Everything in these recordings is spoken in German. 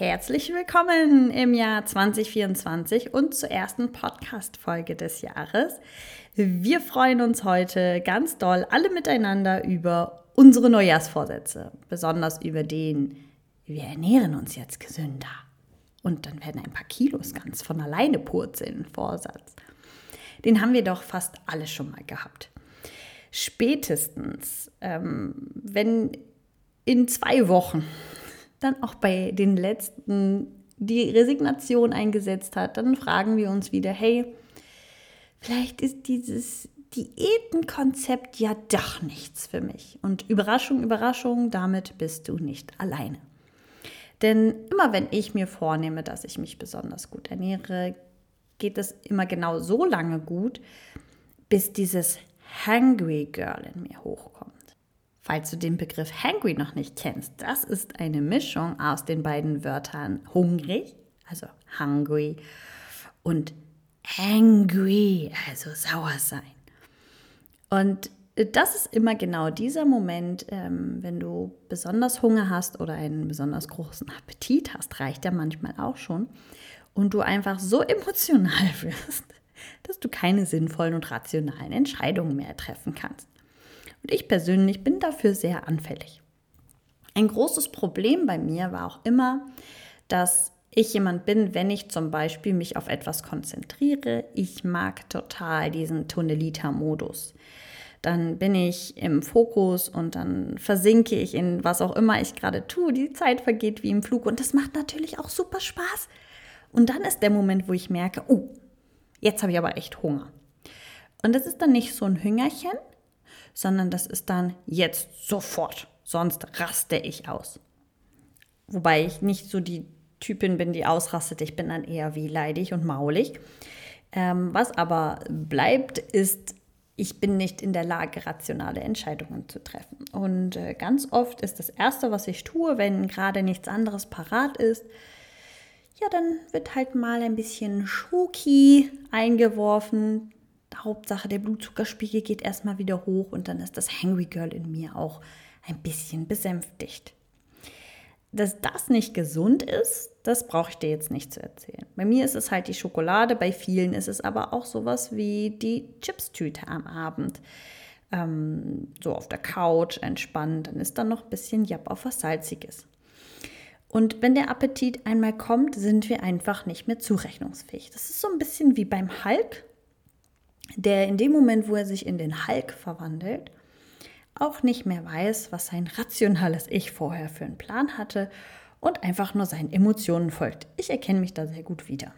Herzlich willkommen im Jahr 2024 und zur ersten Podcast-Folge des Jahres. Wir freuen uns heute ganz doll alle miteinander über unsere Neujahrsvorsätze, besonders über den, wir ernähren uns jetzt gesünder. Und dann werden ein paar Kilos ganz von alleine purzeln, Vorsatz. Den haben wir doch fast alle schon mal gehabt. Spätestens, ähm, wenn in zwei Wochen dann auch bei den letzten die Resignation eingesetzt hat, dann fragen wir uns wieder, hey, vielleicht ist dieses Diätenkonzept ja doch nichts für mich. Und Überraschung, Überraschung, damit bist du nicht alleine. Denn immer wenn ich mir vornehme, dass ich mich besonders gut ernähre, geht es immer genau so lange gut, bis dieses Hungry Girl in mir hochkommt. Falls du den Begriff hungry noch nicht kennst, das ist eine Mischung aus den beiden Wörtern hungrig, also hungry, und angry, also sauer sein. Und das ist immer genau dieser Moment, ähm, wenn du besonders Hunger hast oder einen besonders großen Appetit hast, reicht ja manchmal auch schon, und du einfach so emotional wirst, dass du keine sinnvollen und rationalen Entscheidungen mehr treffen kannst. Und ich persönlich bin dafür sehr anfällig. Ein großes Problem bei mir war auch immer, dass ich jemand bin, wenn ich zum Beispiel mich auf etwas konzentriere. Ich mag total diesen Tunnelita-Modus. Dann bin ich im Fokus und dann versinke ich in was auch immer ich gerade tue. Die Zeit vergeht wie im Flug und das macht natürlich auch super Spaß. Und dann ist der Moment, wo ich merke, oh, jetzt habe ich aber echt Hunger. Und das ist dann nicht so ein Hüngerchen, sondern das ist dann jetzt sofort, sonst raste ich aus. Wobei ich nicht so die Typin bin, die ausrastet. Ich bin dann eher wie leidig und maulig. Ähm, was aber bleibt, ist, ich bin nicht in der Lage, rationale Entscheidungen zu treffen. Und äh, ganz oft ist das Erste, was ich tue, wenn gerade nichts anderes parat ist, ja, dann wird halt mal ein bisschen Schoki eingeworfen, Hauptsache, der Blutzuckerspiegel geht erstmal wieder hoch und dann ist das Hangry Girl in mir auch ein bisschen besänftigt. Dass das nicht gesund ist, das brauche ich dir jetzt nicht zu erzählen. Bei mir ist es halt die Schokolade, bei vielen ist es aber auch sowas wie die Chipstüte am Abend. Ähm, so auf der Couch entspannt, dann ist da noch ein bisschen Japp auf was Salziges. Und wenn der Appetit einmal kommt, sind wir einfach nicht mehr zurechnungsfähig. Das ist so ein bisschen wie beim Hulk, der in dem Moment, wo er sich in den Hulk verwandelt, auch nicht mehr weiß, was sein rationales Ich vorher für einen Plan hatte und einfach nur seinen Emotionen folgt. Ich erkenne mich da sehr gut wieder.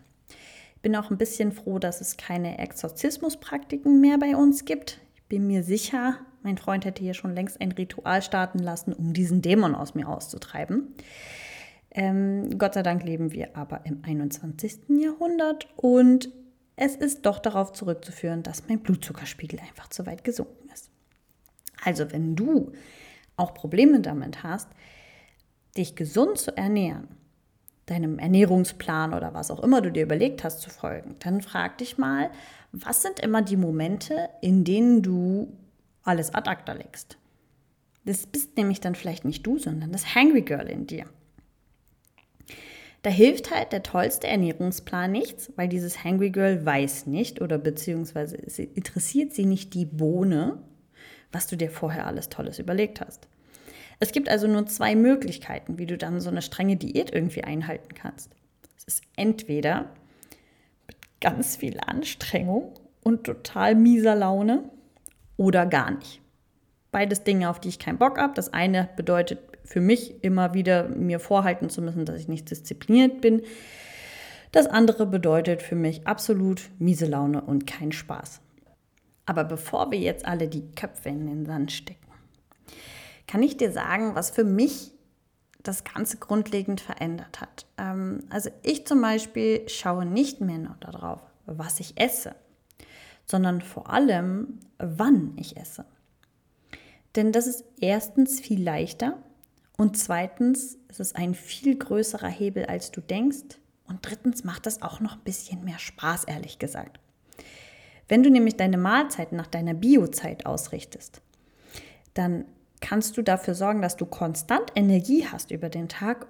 Bin auch ein bisschen froh, dass es keine Exorzismuspraktiken mehr bei uns gibt. Ich bin mir sicher, mein Freund hätte hier schon längst ein Ritual starten lassen, um diesen Dämon aus mir auszutreiben. Ähm, Gott sei Dank leben wir aber im 21. Jahrhundert und es ist doch darauf zurückzuführen, dass mein Blutzuckerspiegel einfach zu weit gesunken ist. Also wenn du auch Probleme damit hast, dich gesund zu ernähren, deinem Ernährungsplan oder was auch immer du dir überlegt hast zu folgen, dann frag dich mal, was sind immer die Momente, in denen du alles ad acta legst? Das bist nämlich dann vielleicht nicht du, sondern das Hangry Girl in dir. Da hilft halt der tollste Ernährungsplan nichts, weil dieses Hangry Girl weiß nicht oder beziehungsweise interessiert sie nicht die Bohne, was du dir vorher alles Tolles überlegt hast. Es gibt also nur zwei Möglichkeiten, wie du dann so eine strenge Diät irgendwie einhalten kannst. Es ist entweder mit ganz viel Anstrengung und total mieser Laune oder gar nicht. Beides Dinge, auf die ich keinen Bock habe. Das eine bedeutet für mich immer wieder mir vorhalten zu müssen, dass ich nicht diszipliniert bin. Das andere bedeutet für mich absolut miese Laune und kein Spaß. Aber bevor wir jetzt alle die Köpfe in den Sand stecken, kann ich dir sagen, was für mich das Ganze grundlegend verändert hat. Ähm, also ich zum Beispiel schaue nicht mehr nur darauf, was ich esse, sondern vor allem, wann ich esse. Denn das ist erstens viel leichter und zweitens ist es ein viel größerer Hebel, als du denkst. Und drittens macht das auch noch ein bisschen mehr Spaß, ehrlich gesagt. Wenn du nämlich deine Mahlzeiten nach deiner Biozeit ausrichtest, dann kannst du dafür sorgen, dass du konstant Energie hast über den Tag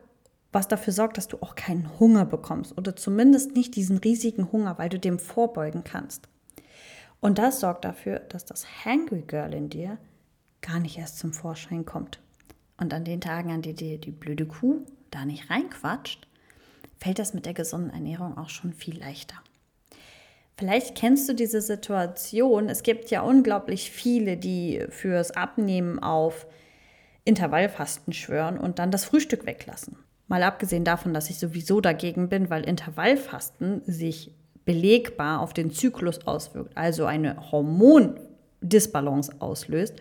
was dafür sorgt, dass du auch keinen Hunger bekommst oder zumindest nicht diesen riesigen Hunger, weil du dem vorbeugen kannst. Und das sorgt dafür, dass das Hangry Girl in dir gar nicht erst zum Vorschein kommt. Und an den Tagen, an denen dir die blöde Kuh da nicht reinquatscht, fällt das mit der gesunden Ernährung auch schon viel leichter. Vielleicht kennst du diese Situation. Es gibt ja unglaublich viele, die fürs Abnehmen auf Intervallfasten schwören und dann das Frühstück weglassen. Mal abgesehen davon, dass ich sowieso dagegen bin, weil Intervallfasten sich belegbar auf den Zyklus auswirkt, also eine Hormondisbalance auslöst,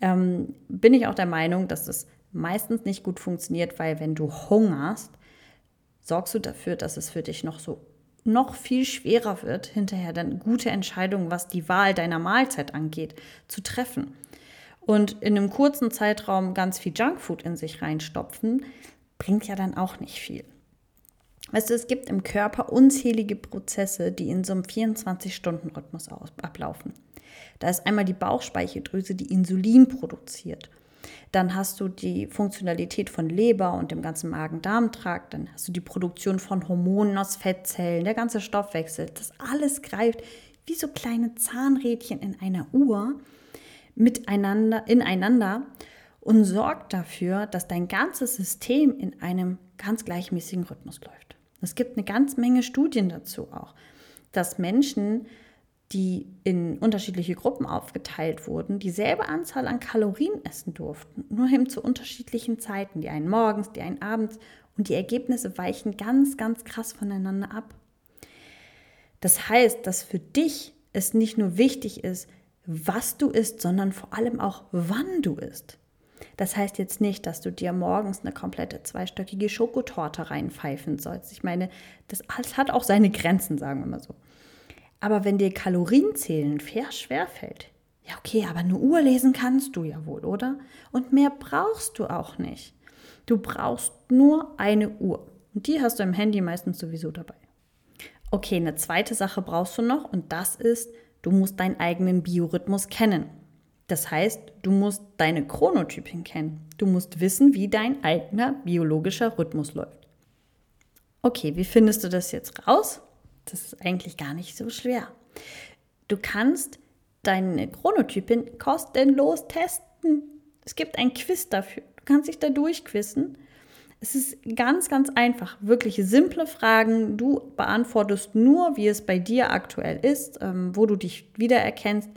ähm, bin ich auch der Meinung, dass es meistens nicht gut funktioniert, weil wenn du hungerst, sorgst du dafür, dass es für dich noch so noch viel schwerer wird, hinterher dann gute Entscheidungen, was die Wahl deiner Mahlzeit angeht, zu treffen. Und in einem kurzen Zeitraum ganz viel Junkfood in sich reinstopfen, bringt ja dann auch nicht viel. Weißt du, es gibt im Körper unzählige Prozesse, die in so einem 24-Stunden-Rhythmus ablaufen. Da ist einmal die Bauchspeicheldrüse, die Insulin produziert. Dann hast du die Funktionalität von Leber und dem ganzen Magen-Darm-Trakt. Dann hast du die Produktion von Hormonen aus Fettzellen, der ganze Stoffwechsel. Das alles greift wie so kleine Zahnrädchen in einer Uhr miteinander, ineinander und sorgt dafür, dass dein ganzes System in einem ganz gleichmäßigen Rhythmus läuft. Es gibt eine ganz Menge Studien dazu auch, dass Menschen die in unterschiedliche Gruppen aufgeteilt wurden, dieselbe Anzahl an Kalorien essen durften, nur eben zu unterschiedlichen Zeiten, die einen morgens, die einen abends und die Ergebnisse weichen ganz, ganz krass voneinander ab. Das heißt, dass für dich es nicht nur wichtig ist, was du isst, sondern vor allem auch, wann du isst. Das heißt jetzt nicht, dass du dir morgens eine komplette zweistöckige Schokotorte reinpfeifen sollst. Ich meine, das hat auch seine Grenzen, sagen wir mal so. Aber wenn dir Kalorienzählen fair schwerfällt, ja okay, aber eine Uhr lesen kannst du ja wohl, oder? Und mehr brauchst du auch nicht. Du brauchst nur eine Uhr. Und die hast du im Handy meistens sowieso dabei. Okay, eine zweite Sache brauchst du noch und das ist, du musst deinen eigenen Biorhythmus kennen. Das heißt, du musst deine Chronotypin kennen. Du musst wissen, wie dein eigener biologischer Rhythmus läuft. Okay, wie findest du das jetzt raus? Das ist eigentlich gar nicht so schwer. Du kannst deine Chronotypin kostenlos testen. Es gibt ein Quiz dafür. Du kannst dich da durchquissen. Es ist ganz, ganz einfach. Wirklich simple Fragen. Du beantwortest nur, wie es bei dir aktuell ist, ähm, wo du dich wiedererkennst.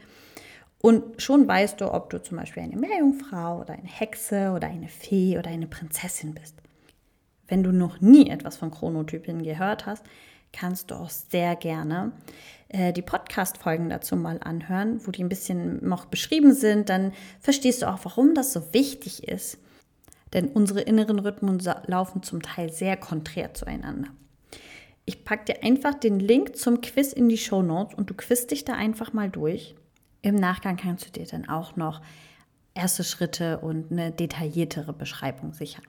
Und schon weißt du, ob du zum Beispiel eine Meerjungfrau oder eine Hexe oder eine Fee oder eine Prinzessin bist. Wenn du noch nie etwas von Chronotypen gehört hast, kannst du auch sehr gerne äh, die Podcast-Folgen dazu mal anhören, wo die ein bisschen noch beschrieben sind. Dann verstehst du auch, warum das so wichtig ist. Denn unsere inneren Rhythmen laufen zum Teil sehr konträr zueinander. Ich packe dir einfach den Link zum Quiz in die Show Notes und du quizst dich da einfach mal durch. Im Nachgang kannst du dir dann auch noch erste Schritte und eine detailliertere Beschreibung sichern.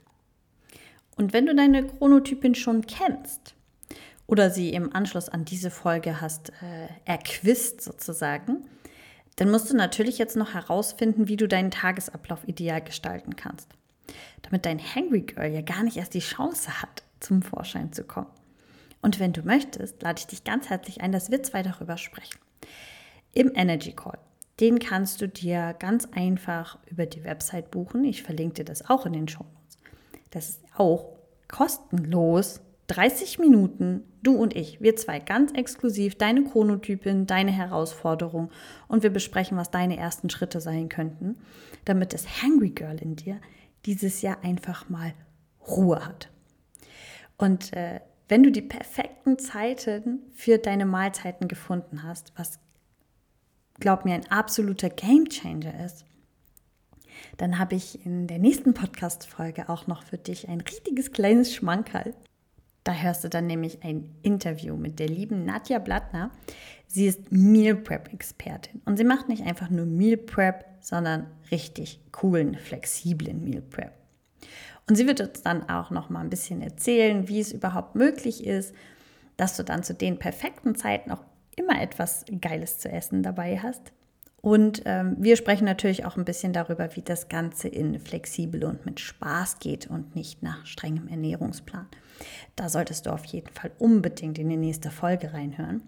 Und wenn du deine Chronotypin schon kennst, oder sie im Anschluss an diese Folge hast äh, erquist sozusagen, dann musst du natürlich jetzt noch herausfinden, wie du deinen Tagesablauf ideal gestalten kannst. Damit dein Hangry Girl ja gar nicht erst die Chance hat, zum Vorschein zu kommen. Und wenn du möchtest, lade ich dich ganz herzlich ein, dass wir zwei darüber sprechen. Im Energy Call. Den kannst du dir ganz einfach über die Website buchen. Ich verlinke dir das auch in den Show Notes. Das ist auch kostenlos 30 Minuten, du und ich, wir zwei ganz exklusiv, deine Chronotypin, deine Herausforderung und wir besprechen, was deine ersten Schritte sein könnten, damit das Hungry Girl in dir dieses Jahr einfach mal Ruhe hat. Und äh, wenn du die perfekten Zeiten für deine Mahlzeiten gefunden hast, was glaub mir ein absoluter Game Changer ist, dann habe ich in der nächsten Podcast-Folge auch noch für dich ein richtiges kleines Schmankerl. Da hörst du dann nämlich ein Interview mit der lieben Nadja Blattner. Sie ist Meal Prep Expertin und sie macht nicht einfach nur Meal Prep, sondern richtig coolen, flexiblen Meal Prep. Und sie wird uns dann auch noch mal ein bisschen erzählen, wie es überhaupt möglich ist, dass du dann zu den perfekten Zeiten auch immer etwas Geiles zu essen dabei hast Und ähm, wir sprechen natürlich auch ein bisschen darüber, wie das Ganze in flexibel und mit Spaß geht und nicht nach strengem Ernährungsplan. Da solltest du auf jeden Fall unbedingt in die nächste Folge reinhören.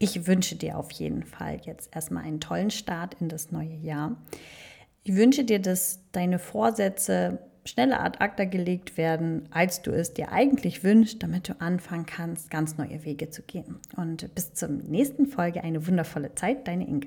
Ich wünsche dir auf jeden Fall jetzt erstmal einen tollen Start in das neue Jahr. Ich wünsche dir, dass deine Vorsätze schneller ad acta gelegt werden, als du es dir eigentlich wünschst, damit du anfangen kannst, ganz neue Wege zu gehen. Und bis zur nächsten Folge eine wundervolle Zeit, deine Inge.